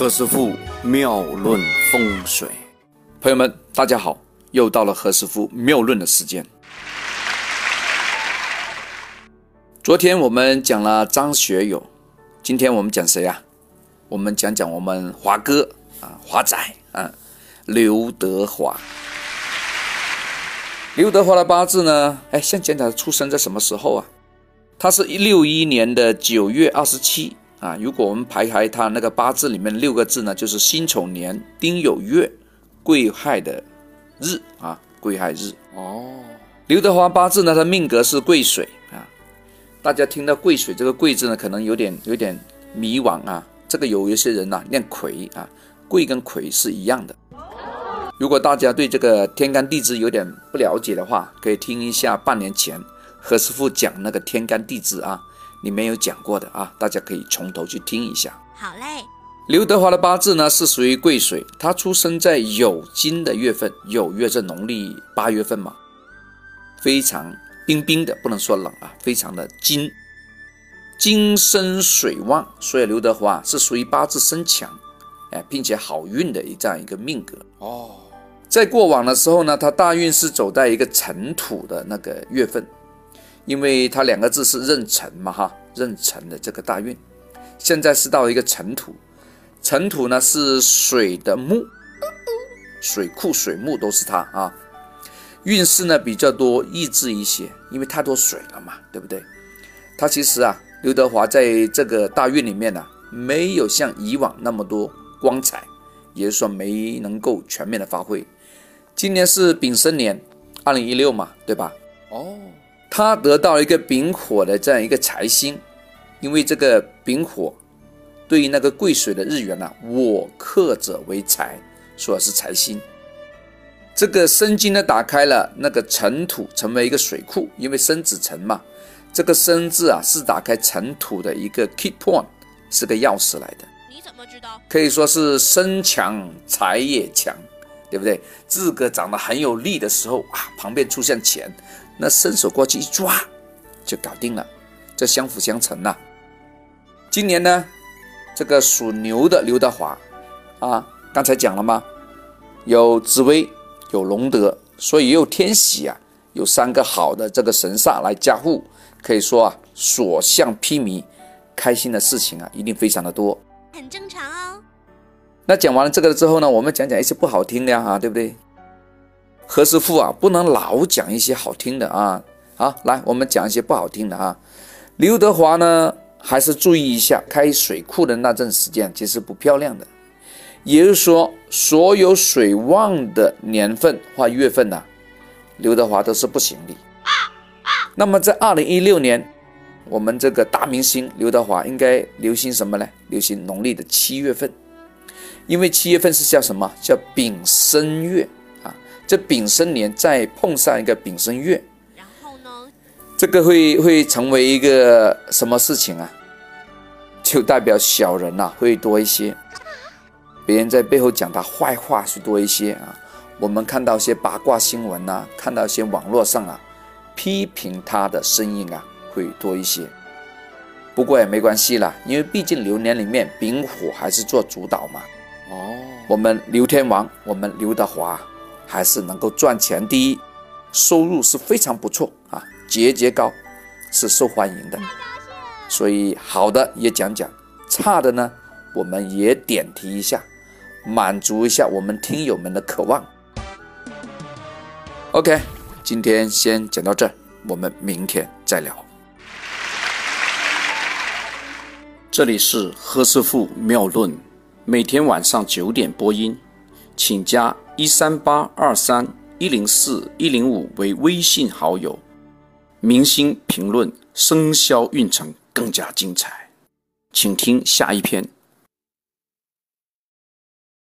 何师傅妙论风水，朋友们，大家好，又到了何师傅妙论的时间。昨天我们讲了张学友，今天我们讲谁啊？我们讲讲我们华哥啊，华仔啊，刘德华。刘德华的八字呢？哎，先讲讲他出生在什么时候啊？他是一六一年的九月二十七。啊，如果我们排开他那个八字里面六个字呢，就是辛丑年丁酉月癸亥的日啊，癸亥日哦。刘德华八字呢，他命格是癸水啊。大家听到癸水这个癸字呢，可能有点有点迷惘啊。这个有一些人呐念癸啊，癸跟癸是一样的。如果大家对这个天干地支有点不了解的话，可以听一下半年前何师傅讲那个天干地支啊。你没有讲过的啊，大家可以从头去听一下。好嘞。刘德华的八字呢是属于癸水，他出生在酉金的月份，酉月是农历八月份嘛，非常冰冰的，不能说冷啊，非常的金，金生水旺，所以刘德华是属于八字生强，哎，并且好运的这样一个命格哦。在过往的时候呢，他大运是走在一个辰土的那个月份。因为他两个字是壬辰嘛，哈，壬辰的这个大运，现在是到一个辰土，辰土呢是水的木，水库水木都是它啊，运势呢比较多，抑制一些，因为太多水了嘛，对不对？它其实啊，刘德华在这个大运里面呢，没有像以往那么多光彩，也就是说没能够全面的发挥。今年是丙申年，二零一六嘛，对吧？哦。他得到了一个丙火的这样一个财星，因为这个丙火对于那个癸水的日元呢，我克者为财，说是财星。这个申金呢，打开了那个尘土，成为一个水库，因为申子辰嘛，这个申字啊是打开尘土的一个 key point，是个钥匙来的。你怎么知道？可以说是身强财也强，对不对？自个长得很有力的时候啊，旁边出现钱。那伸手过去一抓，就搞定了，这相辅相成呐。今年呢，这个属牛的刘德华啊，刚才讲了吗？有紫薇，有龙德，所以也有天喜啊，有三个好的这个神煞来加护，可以说啊，所向披靡，开心的事情啊，一定非常的多，很正常哦。那讲完了这个之后呢，我们讲讲一些不好听的啊，对不对？何师傅啊，不能老讲一些好听的啊！好，来，我们讲一些不好听的啊。刘德华呢，还是注意一下，开水库的那阵时间其实不漂亮的。也就是说，所有水旺的年份或月份呢，刘德华都是不行的。那么在二零一六年，我们这个大明星刘德华应该流行什么呢？流行农历的七月份，因为七月份是叫什么？叫丙申月。这丙申年再碰上一个丙申月，然后呢？这个会会成为一个什么事情啊？就代表小人呐会多一些，别人在背后讲他坏话是多一些啊。我们看到一些八卦新闻呐，看到一些网络上啊批评他的声音啊会多一些。不过也没关系啦，因为毕竟流年里面丙火还是做主导嘛。哦，我们刘天王，我们刘德华。还是能够赚钱。第一，收入是非常不错啊，节节高，是受欢迎的。所以好的也讲讲，差的呢，我们也点题一下，满足一下我们听友们的渴望。OK，今天先讲到这儿，我们明天再聊。这里是何师傅妙论，每天晚上九点播音，请加。一三八二三一零四一零五为微信好友，明星评论生肖运程更加精彩，请听下一篇。